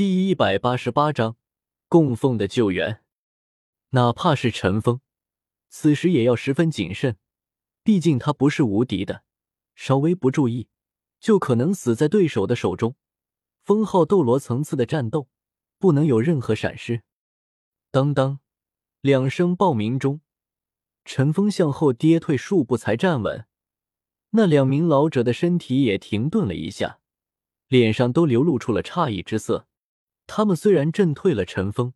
第一百八十八章供奉的救援。哪怕是陈峰，此时也要十分谨慎，毕竟他不是无敌的，稍微不注意，就可能死在对手的手中。封号斗罗层次的战斗，不能有任何闪失。当当，两声爆鸣中，陈峰向后跌退数步才站稳，那两名老者的身体也停顿了一下，脸上都流露出了诧异之色。他们虽然震退了陈峰，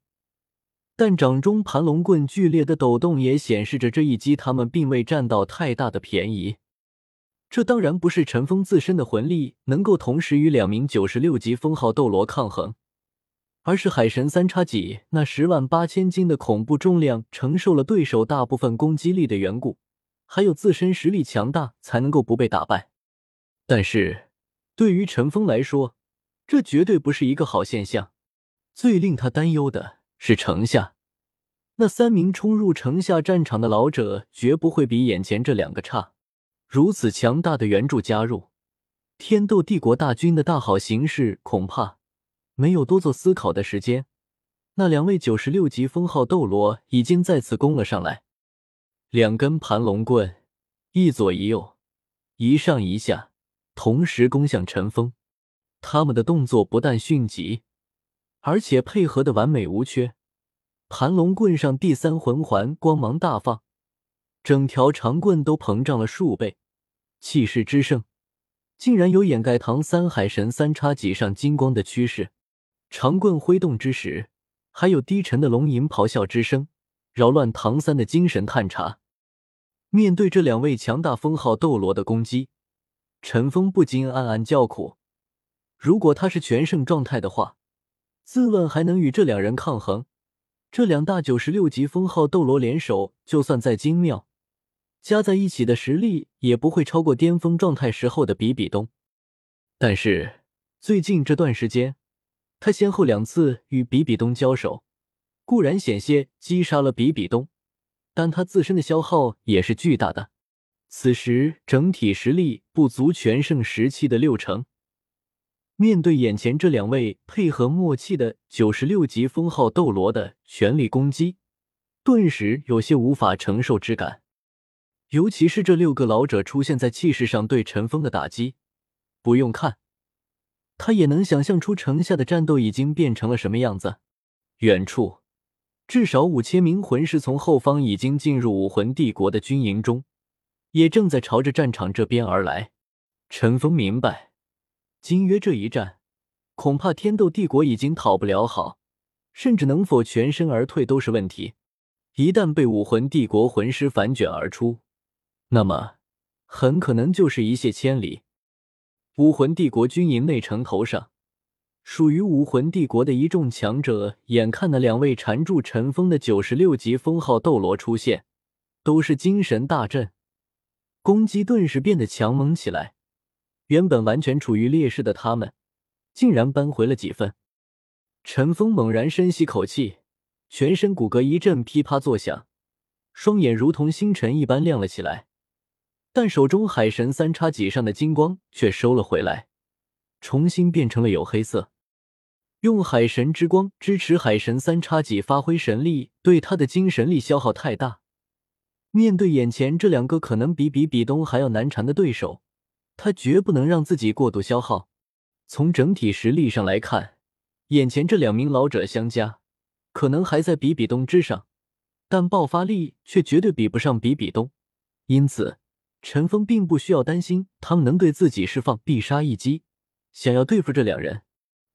但掌中盘龙棍剧烈的抖动也显示着这一击他们并未占到太大的便宜。这当然不是陈峰自身的魂力能够同时与两名九十六级封号斗罗抗衡，而是海神三叉戟那十万八千斤的恐怖重量承受了对手大部分攻击力的缘故，还有自身实力强大才能够不被打败。但是，对于陈峰来说，这绝对不是一个好现象。最令他担忧的是城下那三名冲入城下战场的老者，绝不会比眼前这两个差。如此强大的援助加入，天斗帝国大军的大好形势恐怕没有多做思考的时间。那两位九十六级封号斗罗已经再次攻了上来，两根盘龙棍，一左一右，一上一下，同时攻向陈峰。他们的动作不但迅疾。而且配合的完美无缺，盘龙棍上第三魂环光芒大放，整条长棍都膨胀了数倍，气势之盛，竟然有掩盖唐三海神三叉戟上金光的趋势。长棍挥动之时，还有低沉的龙吟咆哮之声，扰乱唐三的精神探查。面对这两位强大封号斗罗的攻击，陈峰不禁暗暗叫苦：如果他是全盛状态的话。自问还能与这两人抗衡？这两大九十六级封号斗罗联手，就算再精妙，加在一起的实力也不会超过巅峰状态时候的比比东。但是最近这段时间，他先后两次与比比东交手，固然险些击杀了比比东，但他自身的消耗也是巨大的。此时整体实力不足全盛时期的六成。面对眼前这两位配合默契的九十六级封号斗罗的全力攻击，顿时有些无法承受之感。尤其是这六个老者出现在气势上对陈峰的打击，不用看，他也能想象出城下的战斗已经变成了什么样子。远处，至少五千名魂师从后方已经进入武魂帝国的军营中，也正在朝着战场这边而来。陈峰明白。今约这一战，恐怕天斗帝国已经讨不了好，甚至能否全身而退都是问题。一旦被武魂帝国魂师反卷而出，那么很可能就是一泻千里。武魂帝国军营内城头上，属于武魂帝国的一众强者，眼看那两位缠住陈封的九十六级封号斗罗出现，都是精神大振，攻击顿时变得强猛起来。原本完全处于劣势的他们，竟然扳回了几分。陈峰猛然深吸口气，全身骨骼一阵噼啪作响，双眼如同星辰一般亮了起来。但手中海神三叉戟上的金光却收了回来，重新变成了黝黑色。用海神之光支持海神三叉戟发挥神力，对他的精神力消耗太大。面对眼前这两个可能比比比东还要难缠的对手。他绝不能让自己过度消耗。从整体实力上来看，眼前这两名老者相加，可能还在比比东之上，但爆发力却绝对比不上比比东。因此，陈峰并不需要担心他们能对自己释放必杀一击。想要对付这两人，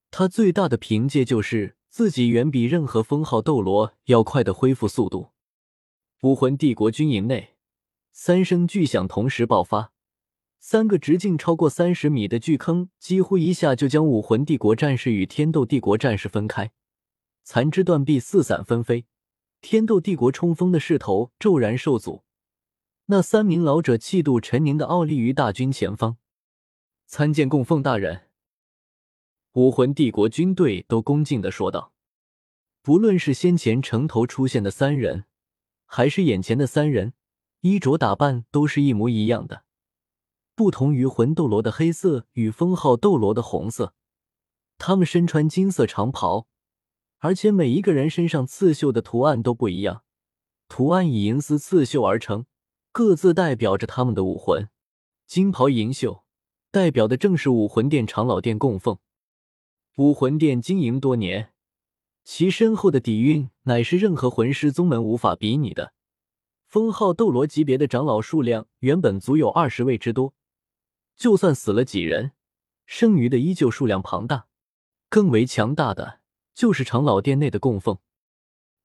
他最大的凭借就是自己远比任何封号斗罗要快的恢复速度。武魂帝国军营内，三声巨响同时爆发。三个直径超过三十米的巨坑，几乎一下就将武魂帝国战士与天斗帝国战士分开，残肢断臂，四散纷飞。天斗帝国冲锋的势头骤然受阻，那三名老者气度沉凝的傲立于大军前方。参见供奉大人，武魂帝国军队都恭敬的说道。不论是先前城头出现的三人，还是眼前的三人，衣着打扮都是一模一样的。不同于魂斗罗的黑色与封号斗罗的红色，他们身穿金色长袍，而且每一个人身上刺绣的图案都不一样，图案以银丝刺绣而成，各自代表着他们的武魂。金袍银绣，代表的正是武魂殿长老殿供奉。武魂殿经营多年，其深厚的底蕴乃是任何魂师宗门无法比拟的。封号斗罗级别的长老数量原本足有二十位之多，就算死了几人，剩余的依旧数量庞大。更为强大的就是长老殿内的供奉。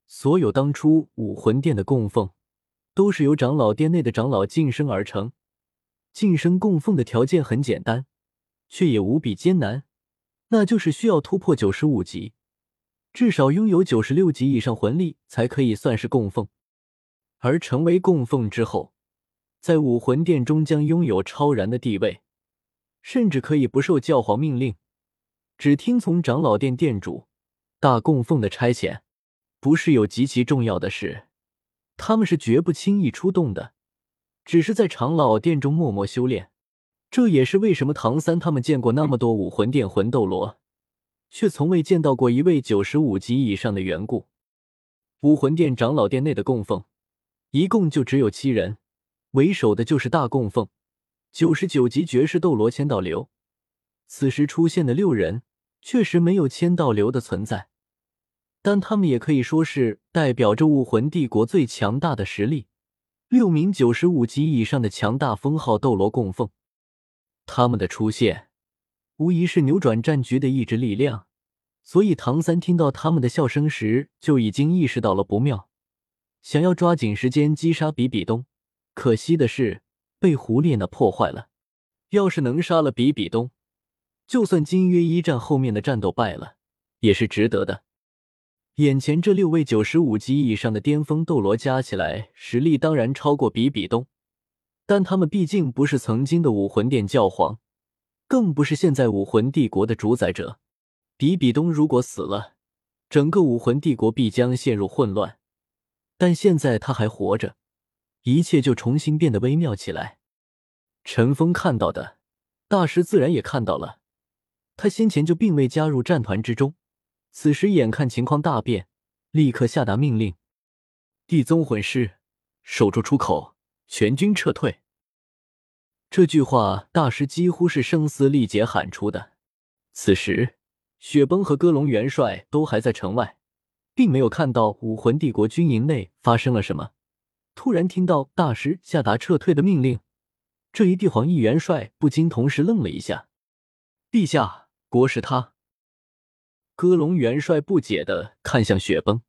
所有当初武魂殿的供奉，都是由长老殿内的长老晋升而成。晋升供奉的条件很简单，却也无比艰难。那就是需要突破九十五级，至少拥有九十六级以上魂力，才可以算是供奉。而成为供奉之后，在武魂殿中将拥有超然的地位，甚至可以不受教皇命令，只听从长老殿殿主大供奉的差遣。不是有极其重要的事，他们是绝不轻易出动的，只是在长老殿中默默修炼。这也是为什么唐三他们见过那么多武魂殿魂斗罗，却从未见到过一位九十五级以上的缘故。武魂殿长老殿内的供奉，一共就只有七人，为首的就是大供奉，九十九级绝世斗罗千道流。此时出现的六人，确实没有千道流的存在，但他们也可以说是代表着武魂帝国最强大的实力。六名九十五级以上的强大封号斗罗供奉。他们的出现，无疑是扭转战局的意志力量。所以，唐三听到他们的笑声时，就已经意识到了不妙，想要抓紧时间击杀比比东。可惜的是，被胡列娜破坏了。要是能杀了比比东，就算金约一战后面的战斗败了，也是值得的。眼前这六位九十五级以上的巅峰斗罗加起来，实力当然超过比比东。但他们毕竟不是曾经的武魂殿教皇，更不是现在武魂帝国的主宰者。比比东如果死了，整个武魂帝国必将陷入混乱。但现在他还活着，一切就重新变得微妙起来。陈峰看到的，大师自然也看到了。他先前就并未加入战团之中，此时眼看情况大变，立刻下达命令：地宗魂师守住出口。全军撤退！这句话，大师几乎是声嘶力竭喊出的。此时，雪崩和戈隆元帅都还在城外，并没有看到武魂帝国军营内发生了什么。突然听到大师下达撤退的命令，这一帝皇一元帅不禁同时愣了一下。陛下，国师他。戈隆元帅不解的看向雪崩。